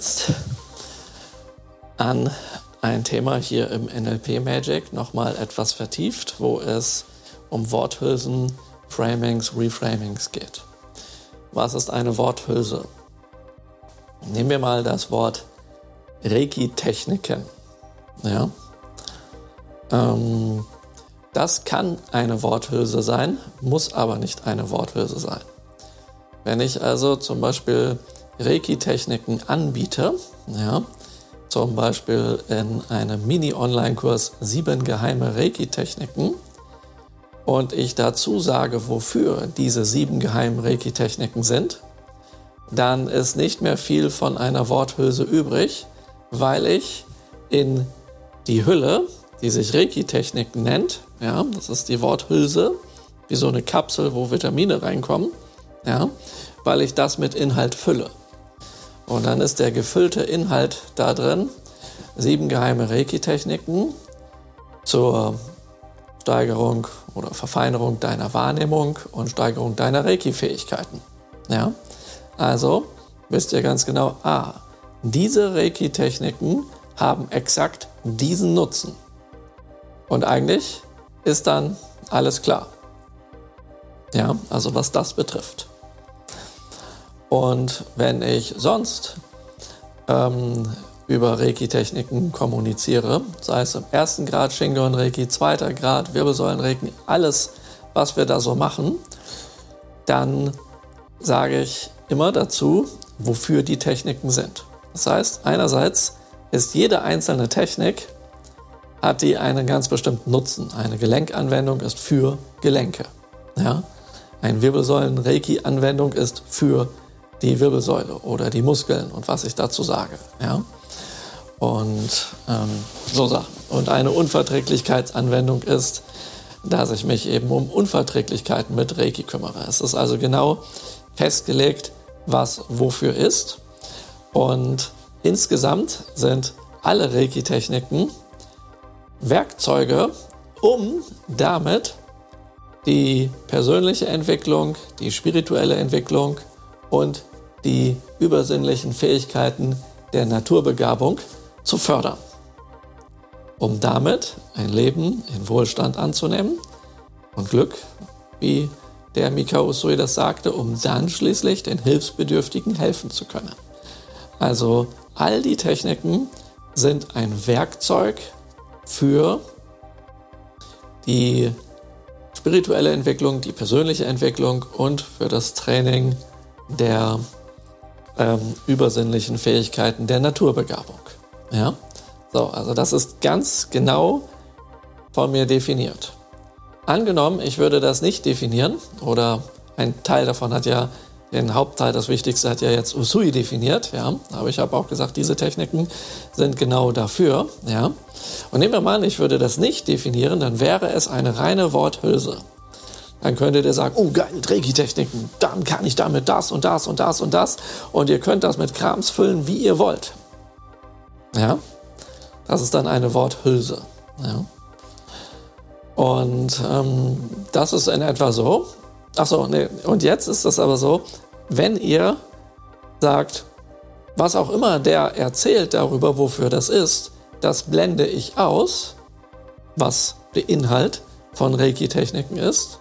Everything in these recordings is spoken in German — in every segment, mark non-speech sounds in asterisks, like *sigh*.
jetzt an ein Thema hier im NLP Magic nochmal etwas vertieft, wo es um Worthülsen, Framings, Reframings geht. Was ist eine Worthülse? Nehmen wir mal das Wort Reiki-Techniken. Ja? Ähm, das kann eine Worthülse sein, muss aber nicht eine Worthülse sein. Wenn ich also zum Beispiel Reiki-Techniken anbiete, ja, zum Beispiel in einem Mini-Online-Kurs sieben geheime Reiki-Techniken und ich dazu sage, wofür diese sieben geheimen Reiki-Techniken sind, dann ist nicht mehr viel von einer Worthülse übrig, weil ich in die Hülle, die sich Reiki-Technik nennt, ja, das ist die Worthülse, wie so eine Kapsel, wo Vitamine reinkommen, ja, weil ich das mit Inhalt fülle. Und dann ist der gefüllte Inhalt da drin, sieben geheime Reiki-Techniken zur Steigerung oder Verfeinerung deiner Wahrnehmung und Steigerung deiner Reiki-Fähigkeiten. Ja? Also wisst ihr ganz genau, ah, diese Reiki-Techniken haben exakt diesen Nutzen. Und eigentlich ist dann alles klar. Ja, also was das betrifft. Und wenn ich sonst ähm, über Reiki-Techniken kommuniziere, sei es im ersten Grad Shingon Reiki, zweiter Grad Wirbelsäulen Reiki, alles, was wir da so machen, dann sage ich immer dazu, wofür die Techniken sind. Das heißt, einerseits ist jede einzelne Technik, hat die einen ganz bestimmten Nutzen. Eine Gelenkanwendung ist für Gelenke. Ja? Eine Wirbelsäulen-Reiki-Anwendung ist für die Wirbelsäule oder die Muskeln und was ich dazu sage. Ja? Und ähm, so Sachen. Und eine Unverträglichkeitsanwendung ist, dass ich mich eben um Unverträglichkeiten mit Reiki kümmere. Es ist also genau festgelegt, was wofür ist. Und insgesamt sind alle Reiki-Techniken Werkzeuge, um damit die persönliche Entwicklung, die spirituelle Entwicklung und die übersinnlichen Fähigkeiten der Naturbegabung zu fördern, um damit ein Leben in Wohlstand anzunehmen und Glück, wie der Mikao Usui das sagte, um dann schließlich den Hilfsbedürftigen helfen zu können. Also all die Techniken sind ein Werkzeug für die spirituelle Entwicklung, die persönliche Entwicklung und für das Training der ähm, übersinnlichen Fähigkeiten der Naturbegabung. Ja? So, also das ist ganz genau von mir definiert. Angenommen, ich würde das nicht definieren oder ein Teil davon hat ja den Hauptteil, das Wichtigste hat ja jetzt Usui definiert, ja. Aber ich habe auch gesagt, diese Techniken sind genau dafür, ja. Und nehmen wir mal an, ich würde das nicht definieren, dann wäre es eine reine Worthülse. Dann könntet ihr sagen, oh geil, Reiki-Techniken, dann kann ich damit das und das und das und das. Und ihr könnt das mit Krams füllen, wie ihr wollt. Ja, das ist dann eine Worthülse. Ja. Und ähm, das ist in etwa so. Achso, nee. Und jetzt ist das aber so, wenn ihr sagt, was auch immer der erzählt darüber, wofür das ist, das blende ich aus, was der Inhalt von Reiki-Techniken ist.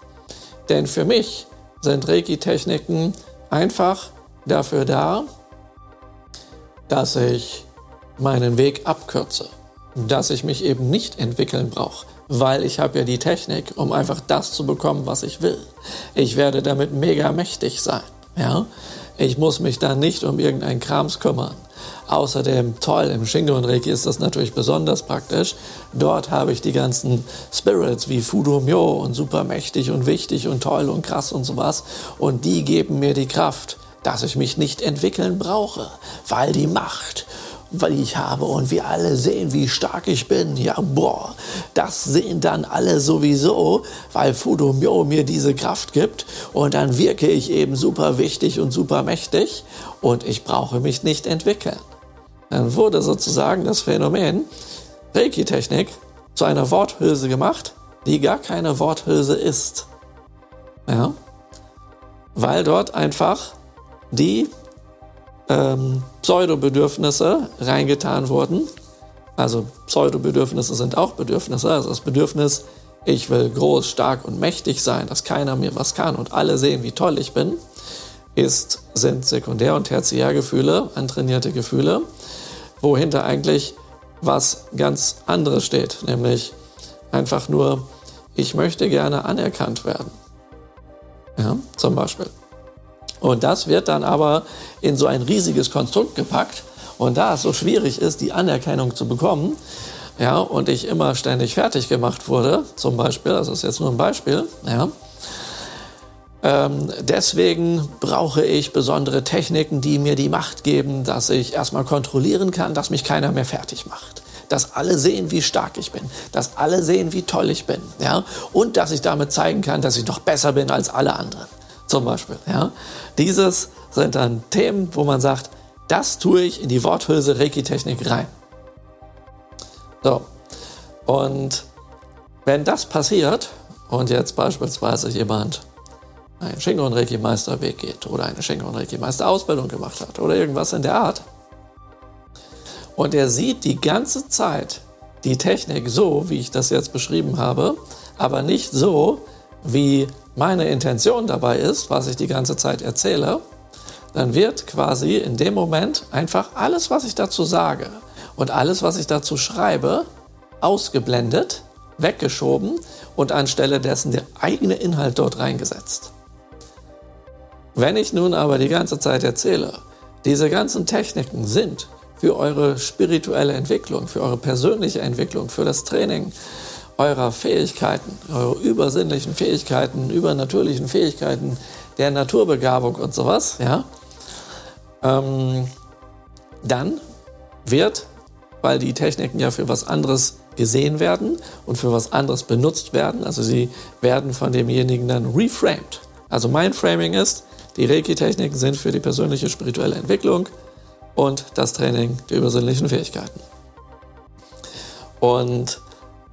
Denn für mich sind Reiki-Techniken einfach dafür da, dass ich meinen Weg abkürze, dass ich mich eben nicht entwickeln brauche, weil ich habe ja die Technik, um einfach das zu bekommen, was ich will. Ich werde damit mega mächtig sein. Ja? Ich muss mich da nicht um irgendeinen Krams kümmern. Außerdem, toll, im Shingon Reiki ist das natürlich besonders praktisch. Dort habe ich die ganzen Spirits wie Fudo Myo und super mächtig und wichtig und toll und krass und sowas. Und die geben mir die Kraft, dass ich mich nicht entwickeln brauche, weil die Macht weil ich habe und wir alle sehen, wie stark ich bin. Ja, boah, das sehen dann alle sowieso, weil Fudomyo mir diese Kraft gibt und dann wirke ich eben super wichtig und super mächtig und ich brauche mich nicht entwickeln. Dann wurde sozusagen das Phänomen Reiki-Technik zu einer Worthülse gemacht, die gar keine Worthülse ist. Ja? Weil dort einfach die ähm, Pseudobedürfnisse reingetan wurden. Also Pseudobedürfnisse sind auch Bedürfnisse. Also das Bedürfnis, ich will groß, stark und mächtig sein, dass keiner mir was kann und alle sehen, wie toll ich bin, ist, sind Sekundär- und Tertiärgefühle, antrainierte Gefühle, wohinter eigentlich was ganz anderes steht, nämlich einfach nur, ich möchte gerne anerkannt werden. Ja, zum Beispiel. Und das wird dann aber in so ein riesiges Konstrukt gepackt. Und da es so schwierig ist, die Anerkennung zu bekommen, ja, und ich immer ständig fertig gemacht wurde, zum Beispiel, das ist jetzt nur ein Beispiel, ja, ähm, deswegen brauche ich besondere Techniken, die mir die Macht geben, dass ich erstmal kontrollieren kann, dass mich keiner mehr fertig macht. Dass alle sehen, wie stark ich bin. Dass alle sehen, wie toll ich bin. Ja? Und dass ich damit zeigen kann, dass ich noch besser bin als alle anderen. Zum Beispiel. Ja? Dieses sind dann Themen, wo man sagt, das tue ich in die Worthülse Reiki-Technik rein. So. Und wenn das passiert und jetzt beispielsweise jemand einen Shingon Reiki Meisterweg geht oder eine Shingon Reiki Meister Ausbildung gemacht hat oder irgendwas in der Art. Und er sieht die ganze Zeit die Technik so, wie ich das jetzt beschrieben habe, aber nicht so, wie meine Intention dabei ist, was ich die ganze Zeit erzähle, dann wird quasi in dem Moment einfach alles, was ich dazu sage und alles, was ich dazu schreibe, ausgeblendet, weggeschoben und anstelle dessen der eigene Inhalt dort reingesetzt. Wenn ich nun aber die ganze Zeit erzähle, diese ganzen Techniken sind für eure spirituelle Entwicklung, für eure persönliche Entwicklung, für das Training eurer Fähigkeiten, eure übersinnlichen Fähigkeiten, übernatürlichen Fähigkeiten, der Naturbegabung und sowas, ja, ähm, dann wird, weil die Techniken ja für was anderes gesehen werden und für was anderes benutzt werden, also sie werden von demjenigen dann reframed. Also mein Framing ist, die Reiki-Techniken sind für die persönliche spirituelle Entwicklung und das Training der übersinnlichen Fähigkeiten. Und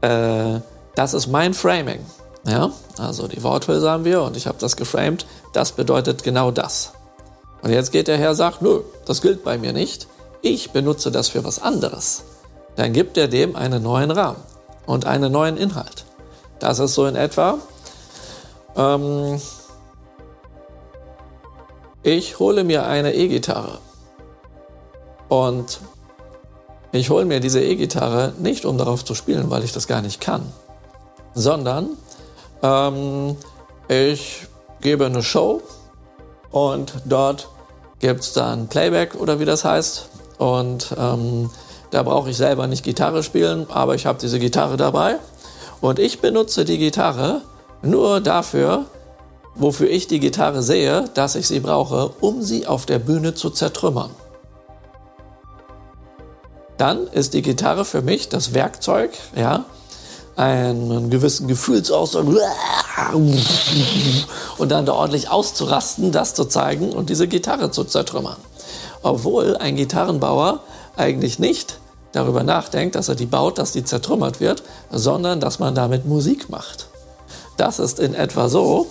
äh, das ist mein Framing. Ja? Also die Worthülse haben wir und ich habe das geframed. Das bedeutet genau das. Und jetzt geht der Herr sagt, nö, das gilt bei mir nicht. Ich benutze das für was anderes. Dann gibt er dem einen neuen Rahmen und einen neuen Inhalt. Das ist so in etwa, ähm, ich hole mir eine E-Gitarre. Und ich hole mir diese E-Gitarre nicht, um darauf zu spielen, weil ich das gar nicht kann, sondern ähm, ich gebe eine Show und dort gibt es dann Playback oder wie das heißt. Und ähm, da brauche ich selber nicht Gitarre spielen, aber ich habe diese Gitarre dabei. Und ich benutze die Gitarre nur dafür, wofür ich die Gitarre sehe, dass ich sie brauche, um sie auf der Bühne zu zertrümmern. Dann ist die Gitarre für mich das Werkzeug, ja, einen gewissen Gefühlsausdruck und dann da ordentlich auszurasten, das zu zeigen und diese Gitarre zu zertrümmern. Obwohl ein Gitarrenbauer eigentlich nicht darüber nachdenkt, dass er die baut, dass die zertrümmert wird, sondern dass man damit Musik macht. Das ist in etwa so,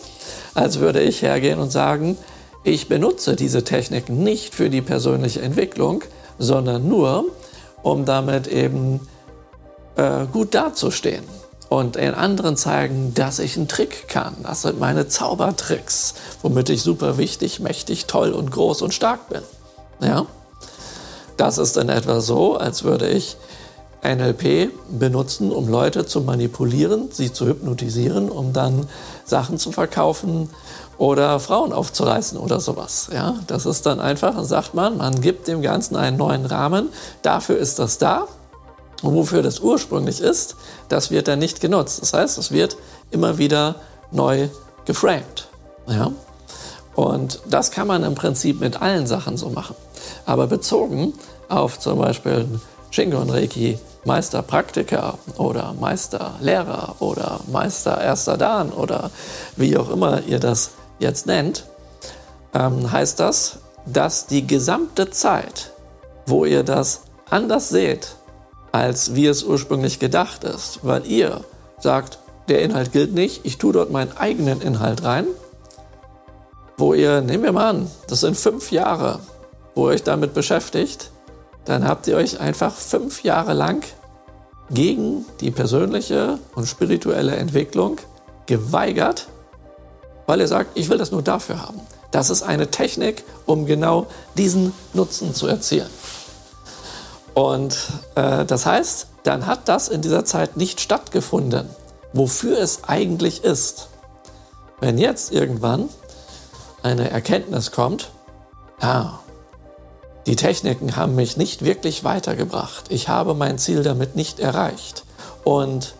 als würde ich hergehen und sagen, ich benutze diese Techniken nicht für die persönliche Entwicklung, sondern nur, um damit eben äh, gut dazustehen und den anderen zeigen, dass ich einen Trick kann. Das sind meine Zaubertricks, womit ich super wichtig, mächtig, toll und groß und stark bin. Ja? Das ist in etwa so, als würde ich NLP benutzen, um Leute zu manipulieren, sie zu hypnotisieren, um dann Sachen zu verkaufen oder Frauen aufzureißen oder sowas. Ja, das ist dann einfach, sagt man, man gibt dem Ganzen einen neuen Rahmen. Dafür ist das da. Und wofür das ursprünglich ist, das wird dann nicht genutzt. Das heißt, es wird immer wieder neu geframed. Ja? Und das kann man im Prinzip mit allen Sachen so machen. Aber bezogen auf zum Beispiel Shingon Reiki Meisterpraktiker oder Meisterlehrer oder Meister Erster Dan oder wie auch immer ihr das jetzt nennt, ähm, heißt das, dass die gesamte Zeit, wo ihr das anders seht, als wie es ursprünglich gedacht ist, weil ihr sagt, der Inhalt gilt nicht, ich tue dort meinen eigenen Inhalt rein, wo ihr, nehmen wir mal an, das sind fünf Jahre, wo ihr euch damit beschäftigt, dann habt ihr euch einfach fünf Jahre lang gegen die persönliche und spirituelle Entwicklung geweigert, weil ihr sagt, ich will das nur dafür haben. Das ist eine Technik, um genau diesen Nutzen zu erzielen. Und äh, das heißt, dann hat das in dieser Zeit nicht stattgefunden, wofür es eigentlich ist. Wenn jetzt irgendwann eine Erkenntnis kommt, ja, die Techniken haben mich nicht wirklich weitergebracht. Ich habe mein Ziel damit nicht erreicht. Und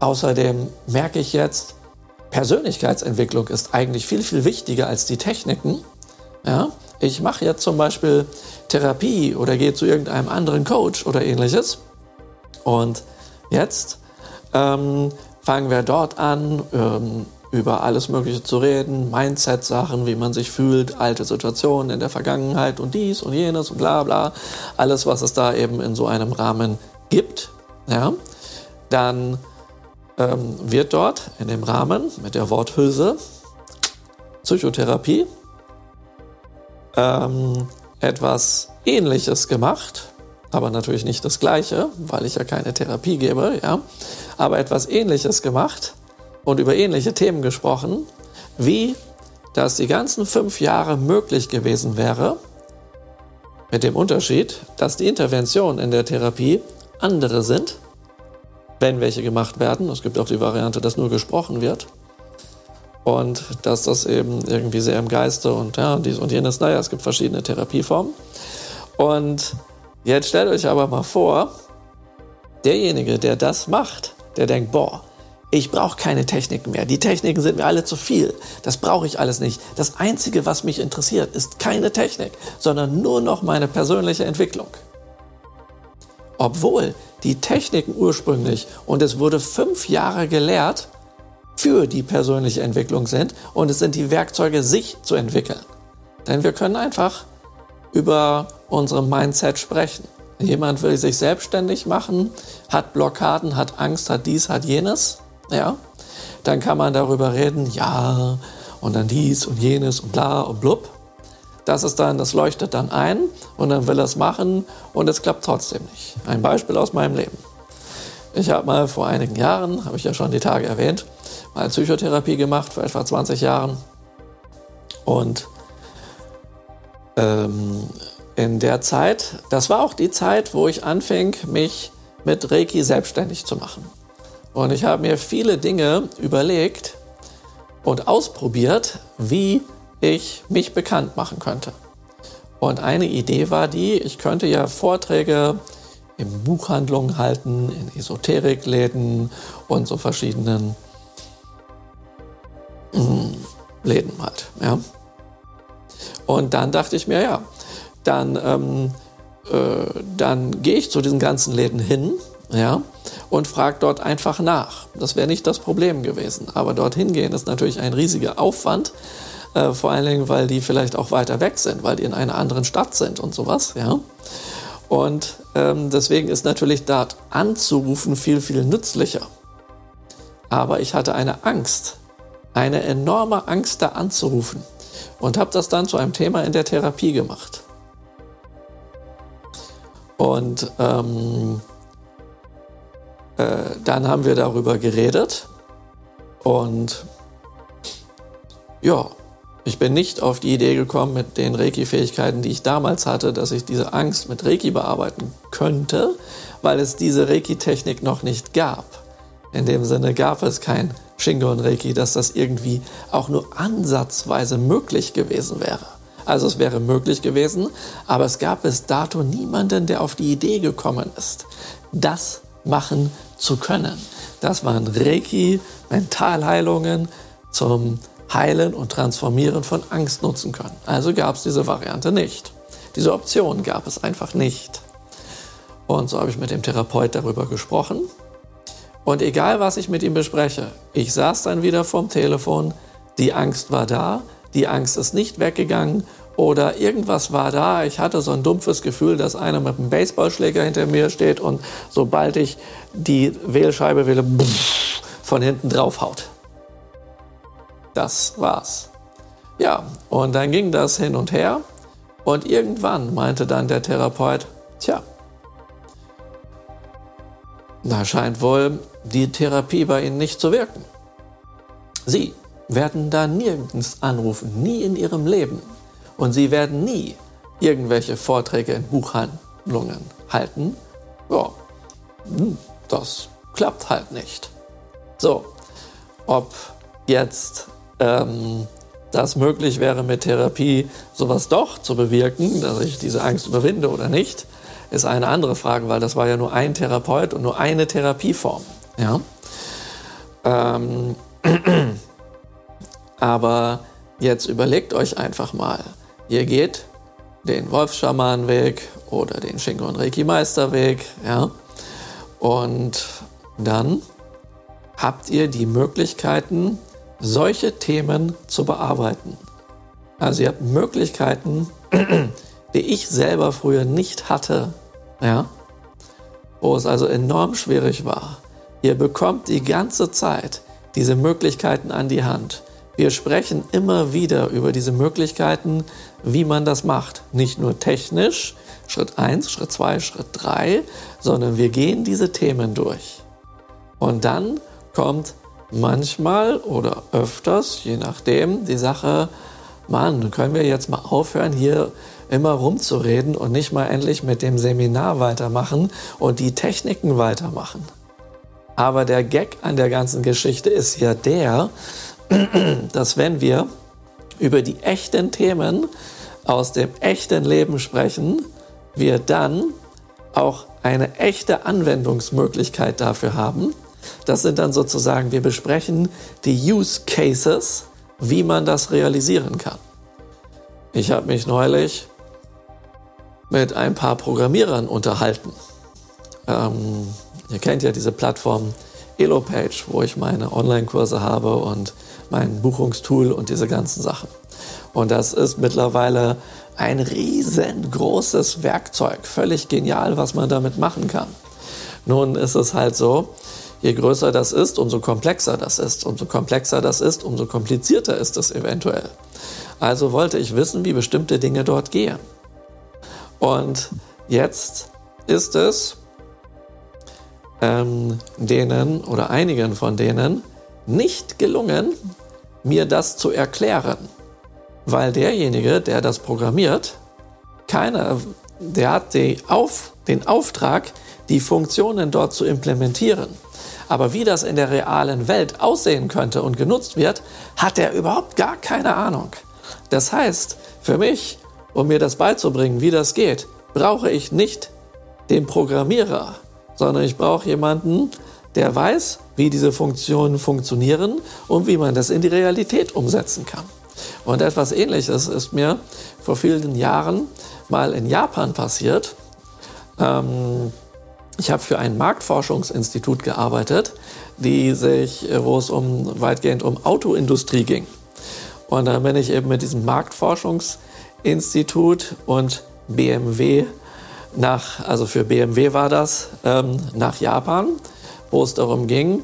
außerdem merke ich jetzt, Persönlichkeitsentwicklung ist eigentlich viel, viel wichtiger als die Techniken. Ja? Ich mache jetzt zum Beispiel Therapie oder gehe zu irgendeinem anderen Coach oder ähnliches. Und jetzt ähm, fangen wir dort an, ähm, über alles Mögliche zu reden, Mindset-Sachen, wie man sich fühlt, alte Situationen in der Vergangenheit und dies und jenes und bla bla, alles, was es da eben in so einem Rahmen gibt, ja, dann ähm, wird dort in dem Rahmen mit der Worthülse Psychotherapie ähm, etwas Ähnliches gemacht, aber natürlich nicht das Gleiche, weil ich ja keine Therapie gebe, ja, aber etwas Ähnliches gemacht und über ähnliche Themen gesprochen, wie das die ganzen fünf Jahre möglich gewesen wäre, mit dem Unterschied, dass die Interventionen in der Therapie andere sind, wenn welche gemacht werden. Es gibt auch die Variante, dass nur gesprochen wird. Und dass das eben irgendwie sehr im Geiste und ja, dies und jenes, naja, es gibt verschiedene Therapieformen. Und jetzt stellt euch aber mal vor, derjenige, der das macht, der denkt, boah, ich brauche keine Techniken mehr. Die Techniken sind mir alle zu viel. Das brauche ich alles nicht. Das Einzige, was mich interessiert, ist keine Technik, sondern nur noch meine persönliche Entwicklung. Obwohl die Techniken ursprünglich, und es wurde fünf Jahre gelehrt, für die persönliche Entwicklung sind und es sind die Werkzeuge, sich zu entwickeln. Denn wir können einfach über unsere Mindset sprechen. Jemand will sich selbstständig machen, hat Blockaden, hat Angst, hat dies, hat jenes ja, dann kann man darüber reden, ja, und dann dies und jenes und bla und blub. Das ist dann, das leuchtet dann ein und dann will er es machen und es klappt trotzdem nicht. Ein Beispiel aus meinem Leben. Ich habe mal vor einigen Jahren, habe ich ja schon die Tage erwähnt, mal Psychotherapie gemacht, vor etwa 20 Jahren. Und ähm, in der Zeit, das war auch die Zeit, wo ich anfing, mich mit Reiki selbstständig zu machen. Und ich habe mir viele Dinge überlegt und ausprobiert, wie ich mich bekannt machen könnte. Und eine Idee war die, ich könnte ja Vorträge in Buchhandlungen halten, in Esoterikläden und so verschiedenen mm, Läden halt. Ja. Und dann dachte ich mir, ja, dann, ähm, äh, dann gehe ich zu diesen ganzen Läden hin ja, und fragt dort einfach nach. Das wäre nicht das Problem gewesen. Aber dorthin gehen ist natürlich ein riesiger Aufwand, äh, vor allen Dingen, weil die vielleicht auch weiter weg sind, weil die in einer anderen Stadt sind und sowas, ja. Und ähm, deswegen ist natürlich dort anzurufen viel, viel nützlicher. Aber ich hatte eine Angst, eine enorme Angst, da anzurufen. Und habe das dann zu einem Thema in der Therapie gemacht. Und ähm, äh, dann haben wir darüber geredet und ja, ich bin nicht auf die Idee gekommen mit den Reiki-Fähigkeiten, die ich damals hatte, dass ich diese Angst mit Reiki bearbeiten könnte, weil es diese Reiki-Technik noch nicht gab. In dem Sinne gab es kein Shingon Reiki, dass das irgendwie auch nur ansatzweise möglich gewesen wäre. Also es wäre möglich gewesen, aber es gab bis dato niemanden, der auf die Idee gekommen ist, das machen zu können. Das waren Reiki, Mentalheilungen zum Heilen und Transformieren von Angst nutzen können. Also gab es diese Variante nicht. Diese Option gab es einfach nicht. Und so habe ich mit dem Therapeut darüber gesprochen. Und egal, was ich mit ihm bespreche, ich saß dann wieder vorm Telefon, die Angst war da, die Angst ist nicht weggegangen oder irgendwas war da. Ich hatte so ein dumpfes Gefühl, dass einer mit einem Baseballschläger hinter mir steht und sobald ich die Wählscheibe wähle, von hinten drauf haut. Das war's. Ja, und dann ging das hin und her Und irgendwann meinte dann der Therapeut, tja, da scheint wohl die Therapie bei Ihnen nicht zu wirken. Sie werden da nirgends anrufen, nie in Ihrem Leben. Und Sie werden nie irgendwelche Vorträge in Buchhandlungen halten. Ja, hm, das klappt halt nicht. So, ob jetzt ähm, das möglich wäre mit Therapie, sowas doch zu bewirken, dass ich diese Angst überwinde oder nicht, ist eine andere Frage, weil das war ja nur ein Therapeut und nur eine Therapieform. Ja? Ähm, *clears throat* aber jetzt überlegt euch einfach mal, ihr geht den Wolfschamanweg oder den Shingon Reiki Meisterweg, ja, und dann habt ihr die Möglichkeiten, solche Themen zu bearbeiten. Also ihr habt Möglichkeiten, *clears throat* die ich selber früher nicht hatte, ja, wo es also enorm schwierig war. Ihr bekommt die ganze Zeit diese Möglichkeiten an die Hand. Wir sprechen immer wieder über diese Möglichkeiten, wie man das macht. Nicht nur technisch, Schritt 1, Schritt 2, Schritt 3, sondern wir gehen diese Themen durch. Und dann kommt manchmal oder öfters, je nachdem, die Sache, Mann, können wir jetzt mal aufhören, hier immer rumzureden und nicht mal endlich mit dem Seminar weitermachen und die Techniken weitermachen. Aber der Gag an der ganzen Geschichte ist ja der, *clears throat* dass wenn wir über die echten Themen aus dem echten Leben sprechen, wir dann auch eine echte Anwendungsmöglichkeit dafür haben. Das sind dann sozusagen, wir besprechen die Use Cases, wie man das realisieren kann. Ich habe mich neulich mit ein paar Programmierern unterhalten. Ähm, ihr kennt ja diese Plattform Elopage, wo ich meine Online-Kurse habe und mein Buchungstool und diese ganzen Sachen. Und das ist mittlerweile ein riesengroßes Werkzeug. Völlig genial, was man damit machen kann. Nun ist es halt so, je größer das ist, umso komplexer das ist. Umso komplexer das ist, umso komplizierter ist es eventuell. Also wollte ich wissen, wie bestimmte Dinge dort gehen. Und jetzt ist es ähm, denen oder einigen von denen nicht gelungen, mir das zu erklären. Weil derjenige, der das programmiert, keine, der hat die Auf, den Auftrag, die Funktionen dort zu implementieren. Aber wie das in der realen Welt aussehen könnte und genutzt wird, hat er überhaupt gar keine Ahnung. Das heißt, für mich, um mir das beizubringen, wie das geht, brauche ich nicht den Programmierer, sondern ich brauche jemanden, der weiß, wie diese Funktionen funktionieren und wie man das in die Realität umsetzen kann. Und etwas Ähnliches ist mir vor vielen Jahren mal in Japan passiert. Ähm, ich habe für ein Marktforschungsinstitut gearbeitet, die sich, wo es um weitgehend um Autoindustrie ging. Und dann bin ich eben mit diesem Marktforschungsinstitut und BMW nach, also für BMW war das, ähm, nach Japan, wo es darum ging,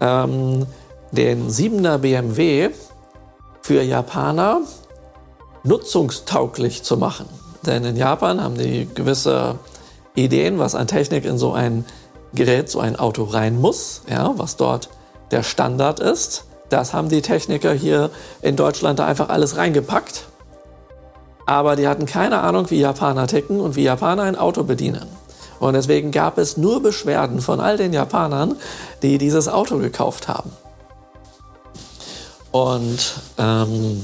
ähm, den 7er BMW für Japaner nutzungstauglich zu machen. Denn in Japan haben die gewisse Ideen, was an Technik in so ein Gerät, so ein Auto rein muss, ja, was dort der Standard ist. Das haben die Techniker hier in Deutschland da einfach alles reingepackt. Aber die hatten keine Ahnung, wie Japaner ticken und wie Japaner ein Auto bedienen. Und deswegen gab es nur Beschwerden von all den Japanern, die dieses Auto gekauft haben. Und ähm,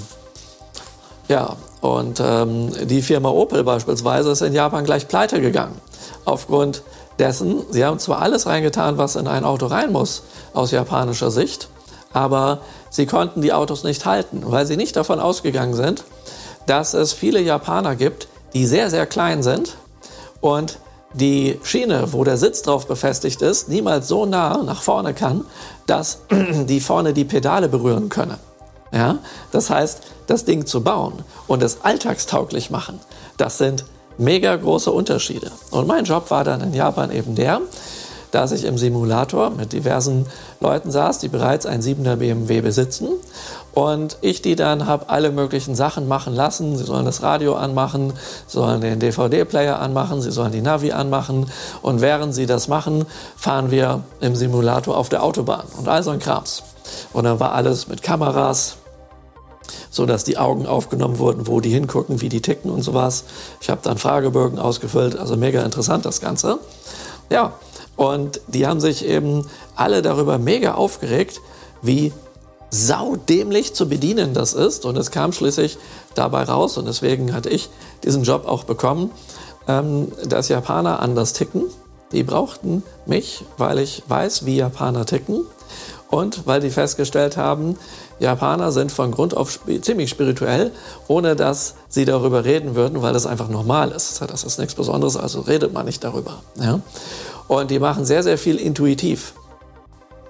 ja, und ähm, die Firma Opel beispielsweise ist in Japan gleich pleite gegangen. Aufgrund dessen, sie haben zwar alles reingetan, was in ein Auto rein muss, aus japanischer Sicht, aber sie konnten die Autos nicht halten, weil sie nicht davon ausgegangen sind, dass es viele Japaner gibt, die sehr, sehr klein sind und die Schiene, wo der Sitz drauf befestigt ist, niemals so nah nach vorne kann, dass *clears throat* die vorne die Pedale berühren können. Ja? Das heißt, das Ding zu bauen und es alltagstauglich machen, das sind mega große Unterschiede. Und mein Job war dann in Japan eben der, dass ich im Simulator mit diversen Leuten saß, die bereits einen 7er BMW besitzen und ich die dann habe alle möglichen Sachen machen lassen. Sie sollen das Radio anmachen, sollen den DVD-Player anmachen, sie sollen die Navi anmachen. Und während sie das machen, fahren wir im Simulator auf der Autobahn und all so ein Krams. Und dann war alles mit Kameras, so dass die Augen aufgenommen wurden, wo die hingucken, wie die ticken und sowas. Ich habe dann Fragebögen ausgefüllt, also mega interessant das Ganze. Ja, und die haben sich eben alle darüber mega aufgeregt, wie saudämlich zu bedienen das ist. Und es kam schließlich dabei raus, und deswegen hatte ich diesen Job auch bekommen, ähm, dass Japaner anders ticken. Die brauchten mich, weil ich weiß, wie Japaner ticken. Und weil die festgestellt haben, Japaner sind von Grund auf ziemlich spirituell, ohne dass sie darüber reden würden, weil das einfach normal ist. Das ist nichts Besonderes, also redet man nicht darüber. Ja? Und die machen sehr, sehr viel intuitiv.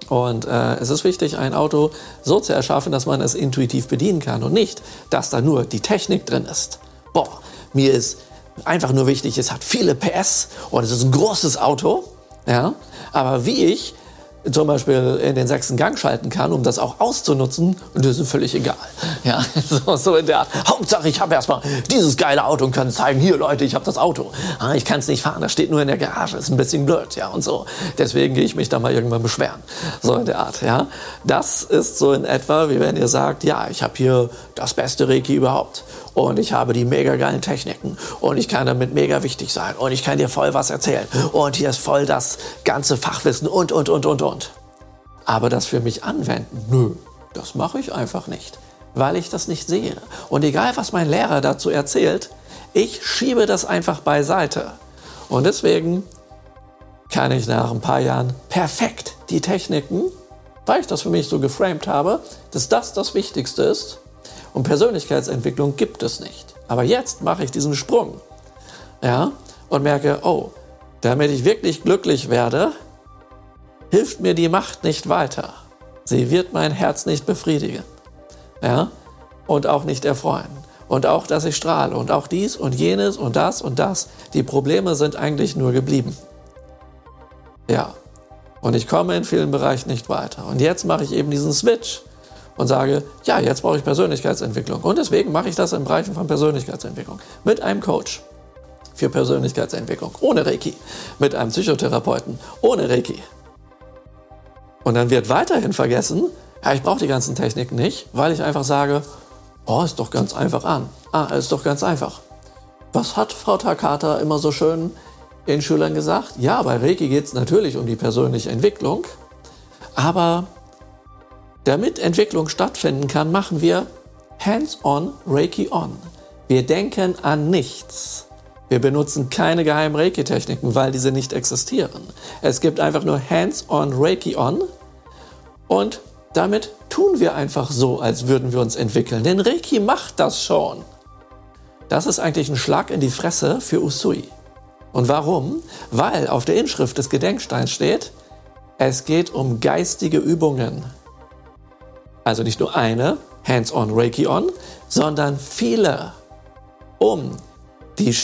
Und äh, es ist wichtig, ein Auto so zu erschaffen, dass man es intuitiv bedienen kann und nicht, dass da nur die Technik drin ist. Boah, mir ist einfach nur wichtig, es hat viele PS und es ist ein großes Auto. Ja, aber wie ich zum Beispiel in den sechsten Gang schalten kann, um das auch auszunutzen, und das ist völlig egal. Ja, *laughs* so, so in der Art. Hauptsache, ich habe erstmal dieses geile Auto und kann zeigen, hier Leute, ich habe das Auto. Ah, ich kann es nicht fahren, das steht nur in der Garage, ist ein bisschen blöd, ja, und so. Deswegen gehe ich mich da mal irgendwann beschweren. So in der Art, ja. Das ist so in etwa, wie wenn ihr sagt, ja, ich habe hier das beste Reiki überhaupt und ich habe die mega geilen Techniken und ich kann damit mega wichtig sein und ich kann dir voll was erzählen und hier ist voll das ganze Fachwissen und, und, und, und, und. Aber das für mich anwenden, nö, das mache ich einfach nicht, weil ich das nicht sehe. Und egal, was mein Lehrer dazu erzählt, ich schiebe das einfach beiseite. Und deswegen kann ich nach ein paar Jahren perfekt die Techniken, weil ich das für mich so geframed habe, dass das das Wichtigste ist, und Persönlichkeitsentwicklung gibt es nicht. Aber jetzt mache ich diesen Sprung. Ja, und merke, oh, damit ich wirklich glücklich werde, hilft mir die Macht nicht weiter. Sie wird mein Herz nicht befriedigen. Ja, und auch nicht erfreuen. Und auch, dass ich strahle. Und auch dies und jenes und das und das. Die Probleme sind eigentlich nur geblieben. Ja. Und ich komme in vielen Bereichen nicht weiter. Und jetzt mache ich eben diesen Switch und sage, ja, jetzt brauche ich Persönlichkeitsentwicklung. Und deswegen mache ich das in Bereichen von Persönlichkeitsentwicklung. Mit einem Coach für Persönlichkeitsentwicklung, ohne Reiki. Mit einem Psychotherapeuten, ohne Reiki. Und dann wird weiterhin vergessen, ja, ich brauche die ganzen Techniken nicht, weil ich einfach sage, oh, ist doch ganz einfach an. Ah, ist doch ganz einfach. Was hat Frau Takata immer so schön den Schülern gesagt? Ja, bei Reiki geht es natürlich um die persönliche Entwicklung, aber damit Entwicklung stattfinden kann, machen wir Hands-on Reiki on. Wir denken an nichts. Wir benutzen keine geheimen Reiki-Techniken, weil diese nicht existieren. Es gibt einfach nur Hands-on Reiki on und damit tun wir einfach so, als würden wir uns entwickeln. Denn Reiki macht das schon. Das ist eigentlich ein Schlag in die Fresse für Usui. Und warum? Weil auf der Inschrift des Gedenksteins steht, es geht um geistige Übungen. Also nicht nur eine, Hands-on, Reiki-on, sondern viele, um die,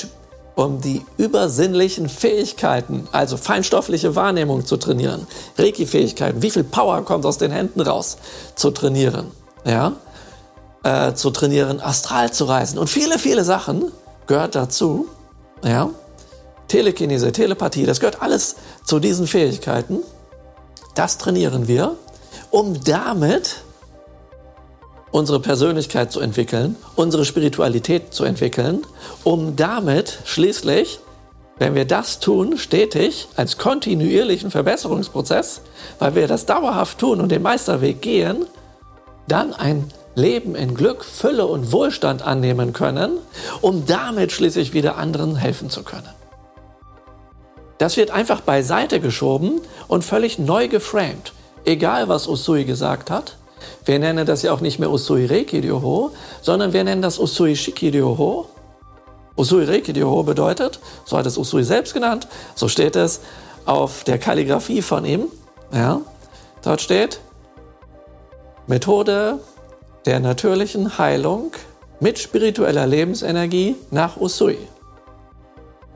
um die übersinnlichen Fähigkeiten, also feinstoffliche Wahrnehmung zu trainieren, Reiki-Fähigkeiten, wie viel Power kommt aus den Händen raus, zu trainieren, ja, äh, zu trainieren, astral zu reisen und viele, viele Sachen gehört dazu, ja, Telekinese, Telepathie, das gehört alles zu diesen Fähigkeiten. Das trainieren wir, um damit unsere Persönlichkeit zu entwickeln, unsere Spiritualität zu entwickeln, um damit schließlich, wenn wir das tun, stetig als kontinuierlichen Verbesserungsprozess, weil wir das dauerhaft tun und den Meisterweg gehen, dann ein Leben in Glück, Fülle und Wohlstand annehmen können, um damit schließlich wieder anderen helfen zu können. Das wird einfach beiseite geschoben und völlig neu geframed. Egal, was Usui gesagt hat, wir nennen das ja auch nicht mehr Usui Reiki Ryoho, sondern wir nennen das Usui Shiki Ryoho. Usui Reiki Ryoho bedeutet, so hat es Usui selbst genannt, so steht es auf der Kalligrafie von ihm. Ja, dort steht Methode der natürlichen Heilung mit spiritueller Lebensenergie nach Usui.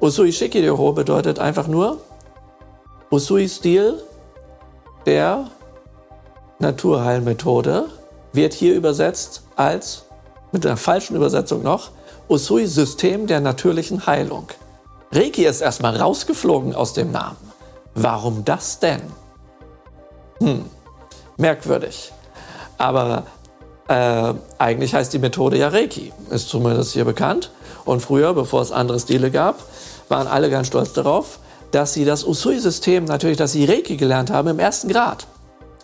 Usui Shiki Ryoho bedeutet einfach nur Usui-Stil der Naturheilmethode wird hier übersetzt als, mit einer falschen Übersetzung noch, Usui-System der natürlichen Heilung. Reiki ist erstmal rausgeflogen aus dem Namen. Warum das denn? Hm, merkwürdig. Aber äh, eigentlich heißt die Methode ja Reiki, ist zumindest hier bekannt. Und früher, bevor es andere Stile gab, waren alle ganz stolz darauf, dass sie das Usui-System, natürlich, dass sie Reiki gelernt haben im ersten Grad,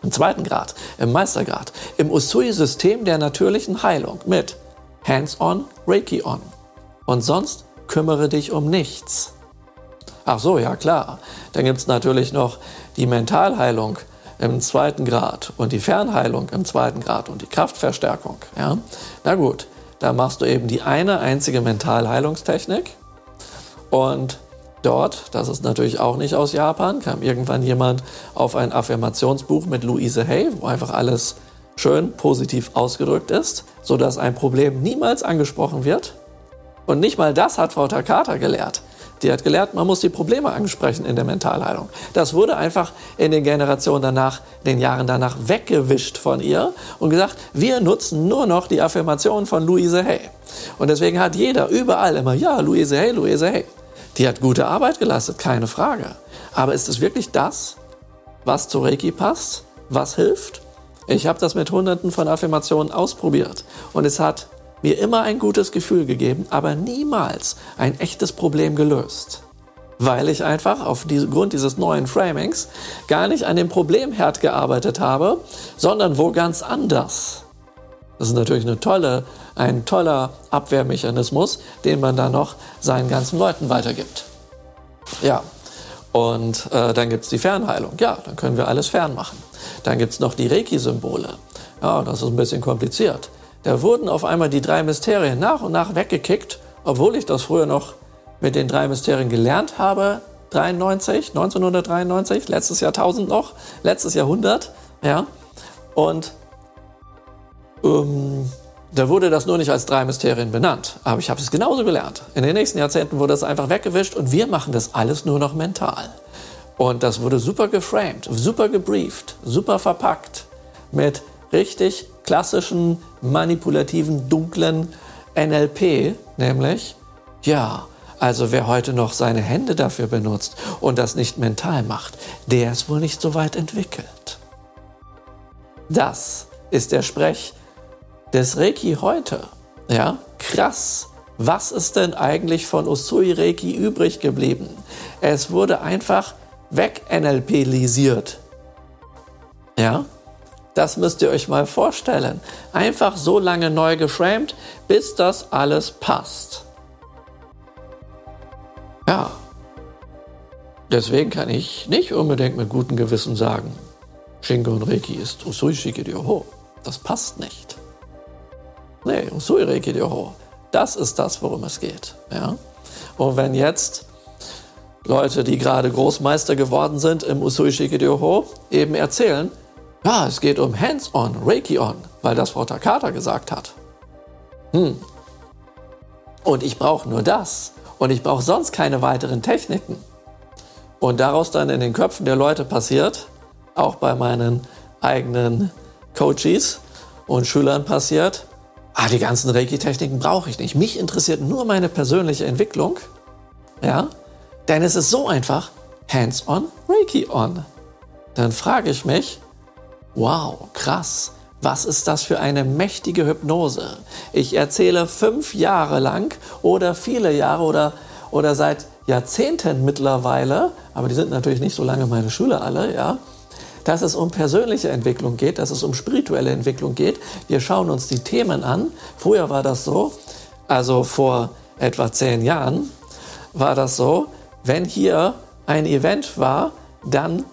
im zweiten Grad, im Meistergrad, im Usui-System der natürlichen Heilung mit Hands-on, Reiki-on. Und sonst kümmere dich um nichts. Ach so, ja klar. Dann gibt es natürlich noch die Mentalheilung im zweiten Grad und die Fernheilung im zweiten Grad und die Kraftverstärkung. Ja? Na gut, da machst du eben die eine einzige Mentalheilungstechnik und dort, das ist natürlich auch nicht aus Japan, kam irgendwann jemand auf ein Affirmationsbuch mit Louise Hay, wo einfach alles schön positiv ausgedrückt ist, sodass ein Problem niemals angesprochen wird. Und nicht mal das hat Frau Takata gelehrt. Die hat gelehrt, man muss die Probleme ansprechen in der Mentalheilung. Das wurde einfach in den Generationen danach, den Jahren danach weggewischt von ihr und gesagt, wir nutzen nur noch die Affirmation von Louise Hay. Und deswegen hat jeder überall immer, ja, Louise Hay, Louise Hay. Die hat gute Arbeit geleistet, keine Frage. Aber ist es wirklich das, was zu Reiki passt? Was hilft? Ich habe das mit hunderten von Affirmationen ausprobiert und es hat mir immer ein gutes Gefühl gegeben, aber niemals ein echtes Problem gelöst. Weil ich einfach aufgrund dieses neuen Framings gar nicht an dem Problemherd gearbeitet habe, sondern wo ganz anders. Das ist natürlich eine tolle, ein toller Abwehrmechanismus, den man dann noch seinen ganzen Leuten weitergibt. Ja, und äh, dann gibt es die Fernheilung. Ja, dann können wir alles fernmachen. Dann gibt es noch die Reiki-Symbole. Ja, das ist ein bisschen kompliziert. Da wurden auf einmal die drei Mysterien nach und nach weggekickt, obwohl ich das früher noch mit den drei Mysterien gelernt habe. 93, 1993, letztes Jahrtausend noch, letztes Jahrhundert, ja. Und ähm, da wurde das nur nicht als drei Mysterien benannt. Aber ich habe es genauso gelernt. In den nächsten Jahrzehnten wurde das einfach weggewischt und wir machen das alles nur noch mental. Und das wurde super geframed, super gebrieft, super verpackt mit richtig klassischen, manipulativen, dunklen NLP, nämlich, ja, also wer heute noch seine Hände dafür benutzt und das nicht mental macht, der ist wohl nicht so weit entwickelt. Das ist der Sprech des Reiki heute. Ja, krass. Was ist denn eigentlich von Usui Reiki übrig geblieben? Es wurde einfach weg NLPlisiert. Ja, das müsst ihr euch mal vorstellen. Einfach so lange neu geframed, bis das alles passt. Ja. Deswegen kann ich nicht unbedingt mit gutem Gewissen sagen, Shingo und Reiki ist Usui Shikiryoho. Das passt nicht. Nee, Usui Reiki Ryoho. Das ist das, worum es geht. Ja? Und wenn jetzt Leute, die gerade Großmeister geworden sind im Usui Shikiryoho, eben erzählen, ja, es geht um Hands-on, Reiki-on, weil das Frau Takata gesagt hat. Hm. Und ich brauche nur das. Und ich brauche sonst keine weiteren Techniken. Und daraus dann in den Köpfen der Leute passiert, auch bei meinen eigenen Coaches und Schülern passiert, ah, die ganzen Reiki-Techniken brauche ich nicht. Mich interessiert nur meine persönliche Entwicklung. Ja? Denn es ist so einfach, Hands-on, Reiki-on. Dann frage ich mich, Wow, krass. Was ist das für eine mächtige Hypnose? Ich erzähle fünf Jahre lang oder viele Jahre oder, oder seit Jahrzehnten mittlerweile, aber die sind natürlich nicht so lange meine Schüler alle, ja, dass es um persönliche Entwicklung geht, dass es um spirituelle Entwicklung geht. Wir schauen uns die Themen an. Früher war das so, also vor etwa zehn Jahren war das so, wenn hier ein Event war, dann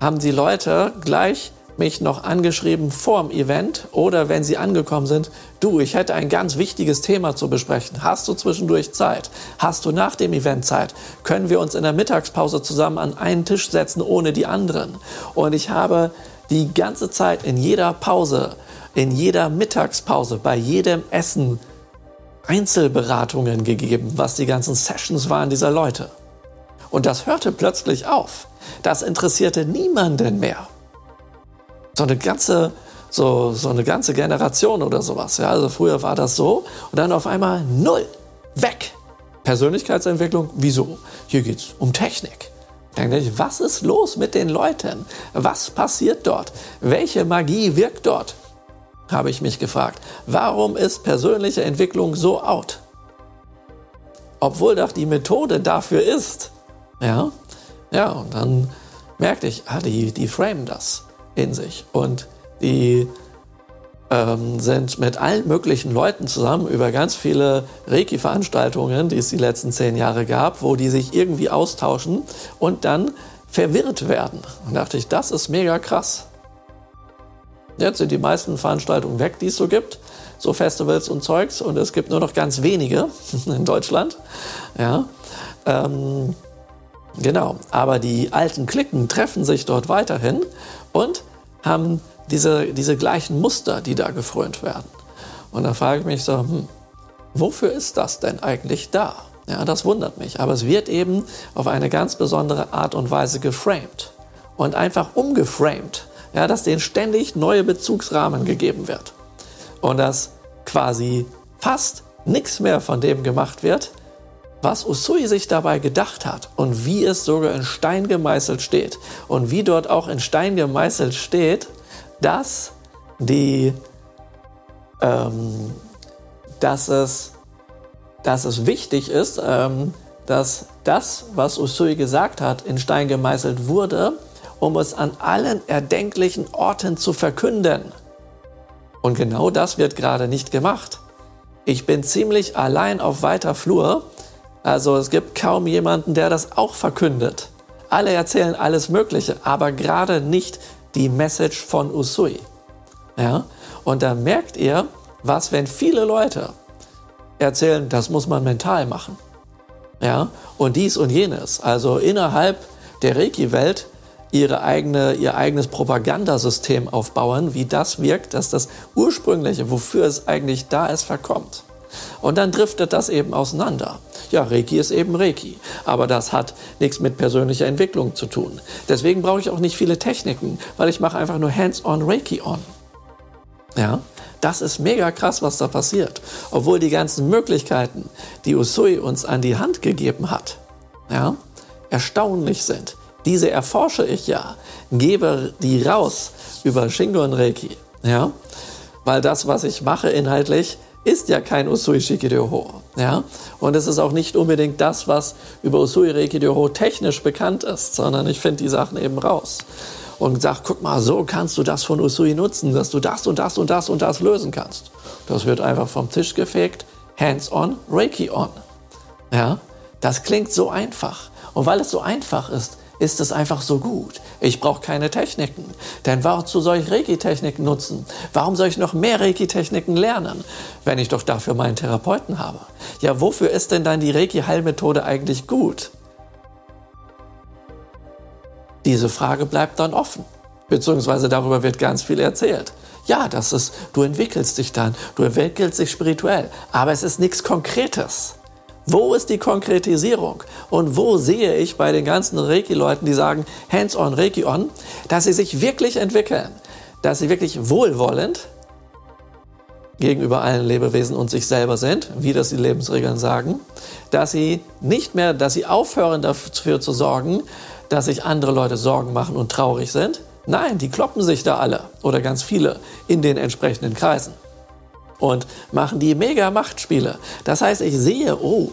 haben die Leute gleich mich noch angeschrieben vorm Event oder wenn sie angekommen sind, du, ich hätte ein ganz wichtiges Thema zu besprechen. Hast du zwischendurch Zeit? Hast du nach dem Event Zeit? Können wir uns in der Mittagspause zusammen an einen Tisch setzen ohne die anderen? Und ich habe die ganze Zeit in jeder Pause, in jeder Mittagspause, bei jedem Essen Einzelberatungen gegeben, was die ganzen Sessions waren dieser Leute. Und das hörte plötzlich auf. Das interessierte niemanden mehr. So eine ganze, so, so eine ganze Generation oder sowas. Ja, also früher war das so und dann auf einmal null. Weg. Persönlichkeitsentwicklung, wieso? Hier geht es um Technik. Was ist los mit den Leuten? Was passiert dort? Welche Magie wirkt dort? Habe ich mich gefragt. Warum ist persönliche Entwicklung so out? Obwohl doch die Methode dafür ist. Ja, ja, und dann merkte ich, ah, die, die framen das in sich. Und die ähm, sind mit allen möglichen Leuten zusammen über ganz viele Reiki-Veranstaltungen, die es die letzten zehn Jahre gab, wo die sich irgendwie austauschen und dann verwirrt werden. Und dachte ich, das ist mega krass. Jetzt sind die meisten Veranstaltungen weg, die es so gibt, so Festivals und Zeugs, und es gibt nur noch ganz wenige *laughs* in Deutschland. Ja, ähm, genau. Aber die alten Klicken treffen sich dort weiterhin und haben diese, diese gleichen Muster, die da gefrönt werden. Und da frage ich mich so, hm, wofür ist das denn eigentlich da? Ja, das wundert mich. Aber es wird eben auf eine ganz besondere Art und Weise geframed und einfach umgeframed. Ja, dass denen ständig neue Bezugsrahmen gegeben wird. Und dass quasi fast nichts mehr von dem gemacht wird, was Usui sich dabei gedacht hat und wie es sogar in Stein gemeißelt steht. Und wie dort auch in Stein gemeißelt steht, dass die, ähm, dass es, dass es wichtig ist, ähm, dass das, was Usui gesagt hat, in Stein gemeißelt wurde, um es an allen erdenklichen Orten zu verkünden. Und genau das wird gerade nicht gemacht. Ich bin ziemlich allein auf weiter Flur, also es gibt kaum jemanden, der das auch verkündet. Alle erzählen alles Mögliche, aber gerade nicht die Message von Usui. Ja? Und da merkt ihr, was, wenn viele Leute erzählen, das muss man mental machen. Ja? Und dies und jenes. Also innerhalb der Reiki-Welt ihre eigene, ihr eigenes Propagandasystem aufbauen, wie das wirkt, dass das Ursprüngliche, wofür es eigentlich da ist, verkommt. Und dann driftet das eben auseinander. Ja, Reiki ist eben Reiki, aber das hat nichts mit persönlicher Entwicklung zu tun. Deswegen brauche ich auch nicht viele Techniken, weil ich mache einfach nur Hands-on Reiki on. Ja, das ist mega krass, was da passiert. Obwohl die ganzen Möglichkeiten, die Usui uns an die Hand gegeben hat, ja, erstaunlich sind. Diese erforsche ich ja, gebe die raus über Shingo und Reiki, ja, weil das, was ich mache inhaltlich, ist ja kein Usui Shikiryo ja? Und es ist auch nicht unbedingt das, was über Usui Reiki technisch bekannt ist, sondern ich finde die Sachen eben raus und sage, guck mal, so kannst du das von Usui nutzen, dass du das und das und das und das lösen kannst. Das wird einfach vom Tisch gefegt, hands-on, Reiki on. Ja? Das klingt so einfach. Und weil es so einfach ist, ist es einfach so gut. Ich brauche keine Techniken. Denn wozu soll ich Reiki-Techniken nutzen? Warum soll ich noch mehr Reiki-Techniken lernen, wenn ich doch dafür meinen Therapeuten habe? Ja, wofür ist denn dann die Reiki-Heilmethode eigentlich gut? Diese Frage bleibt dann offen. Beziehungsweise darüber wird ganz viel erzählt. Ja, das ist, du entwickelst dich dann, du entwickelst dich spirituell, aber es ist nichts Konkretes. Wo ist die Konkretisierung? Und wo sehe ich bei den ganzen Reiki-Leuten, die sagen Hands-on, Reiki-on, dass sie sich wirklich entwickeln, dass sie wirklich wohlwollend gegenüber allen Lebewesen und sich selber sind, wie das die Lebensregeln sagen, dass sie nicht mehr, dass sie aufhören dafür zu sorgen, dass sich andere Leute Sorgen machen und traurig sind. Nein, die kloppen sich da alle oder ganz viele in den entsprechenden Kreisen und machen die mega Machtspiele. Das heißt, ich sehe, oh,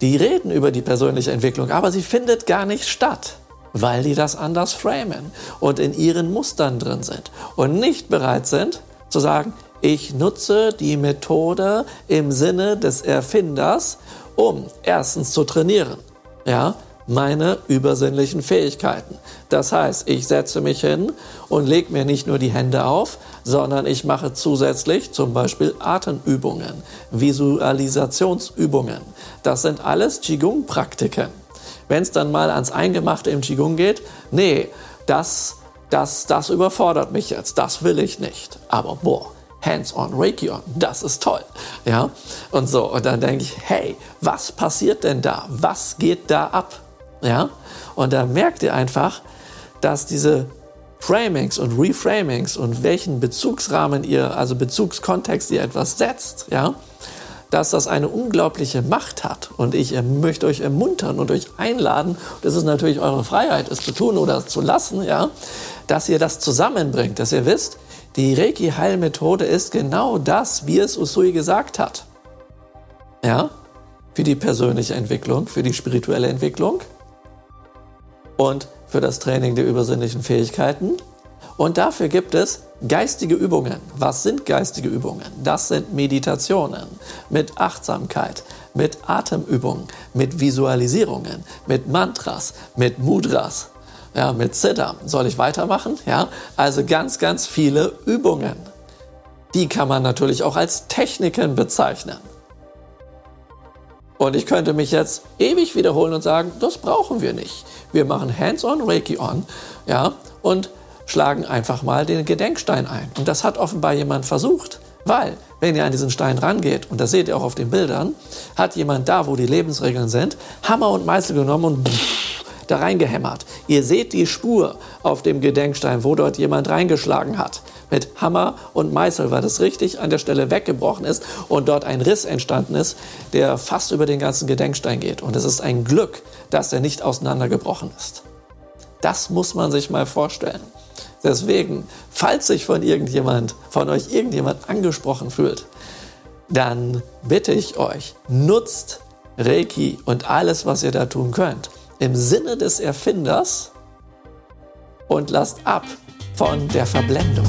die reden über die persönliche Entwicklung, aber sie findet gar nicht statt, weil die das anders framen und in ihren Mustern drin sind und nicht bereit sind zu sagen, ich nutze die Methode im Sinne des Erfinders, um erstens zu trainieren, ja, meine übersinnlichen Fähigkeiten. Das heißt, ich setze mich hin und lege mir nicht nur die Hände auf, sondern ich mache zusätzlich zum Beispiel Atemübungen, Visualisationsübungen. Das sind alles Qigong-Praktiken. Wenn es dann mal ans Eingemachte im Qigong geht, nee, das, das, das überfordert mich jetzt, das will ich nicht. Aber boah, Hands-on, Reiki-on, das ist toll. Ja, und so, und dann denke ich, hey, was passiert denn da? Was geht da ab? Ja? Und da merkt ihr einfach, dass diese Framings und Reframings und welchen Bezugsrahmen ihr, also Bezugskontext ihr etwas setzt, ja, dass das eine unglaubliche Macht hat. Und ich möchte euch ermuntern und euch einladen, das ist natürlich eure Freiheit, es zu tun oder zu lassen, ja, dass ihr das zusammenbringt, dass ihr wisst, die Reiki-Heilmethode ist genau das, wie es Usui gesagt hat. Ja, für die persönliche Entwicklung, für die spirituelle Entwicklung und für das Training der übersinnlichen Fähigkeiten. Und dafür gibt es geistige Übungen. Was sind geistige Übungen? Das sind Meditationen mit Achtsamkeit, mit Atemübungen, mit Visualisierungen, mit Mantras, mit Mudras, ja, mit Siddha. Soll ich weitermachen? Ja, also ganz, ganz viele Übungen. Die kann man natürlich auch als Techniken bezeichnen. Und ich könnte mich jetzt ewig wiederholen und sagen, das brauchen wir nicht. Wir machen Hands-on, Reiki-on, ja, und schlagen einfach mal den Gedenkstein ein. Und das hat offenbar jemand versucht, weil, wenn ihr an diesen Stein rangeht, und das seht ihr auch auf den Bildern, hat jemand da, wo die Lebensregeln sind, Hammer und Meißel genommen und da reingehämmert. Ihr seht die Spur auf dem Gedenkstein, wo dort jemand reingeschlagen hat. Mit Hammer und Meißel, weil das richtig an der Stelle weggebrochen ist und dort ein Riss entstanden ist, der fast über den ganzen Gedenkstein geht. Und es ist ein Glück, dass er nicht auseinandergebrochen ist. Das muss man sich mal vorstellen. Deswegen, falls sich von irgendjemand, von euch irgendjemand angesprochen fühlt, dann bitte ich euch, nutzt Reiki und alles, was ihr da tun könnt im Sinne des Erfinders und lasst ab von der Verblendung.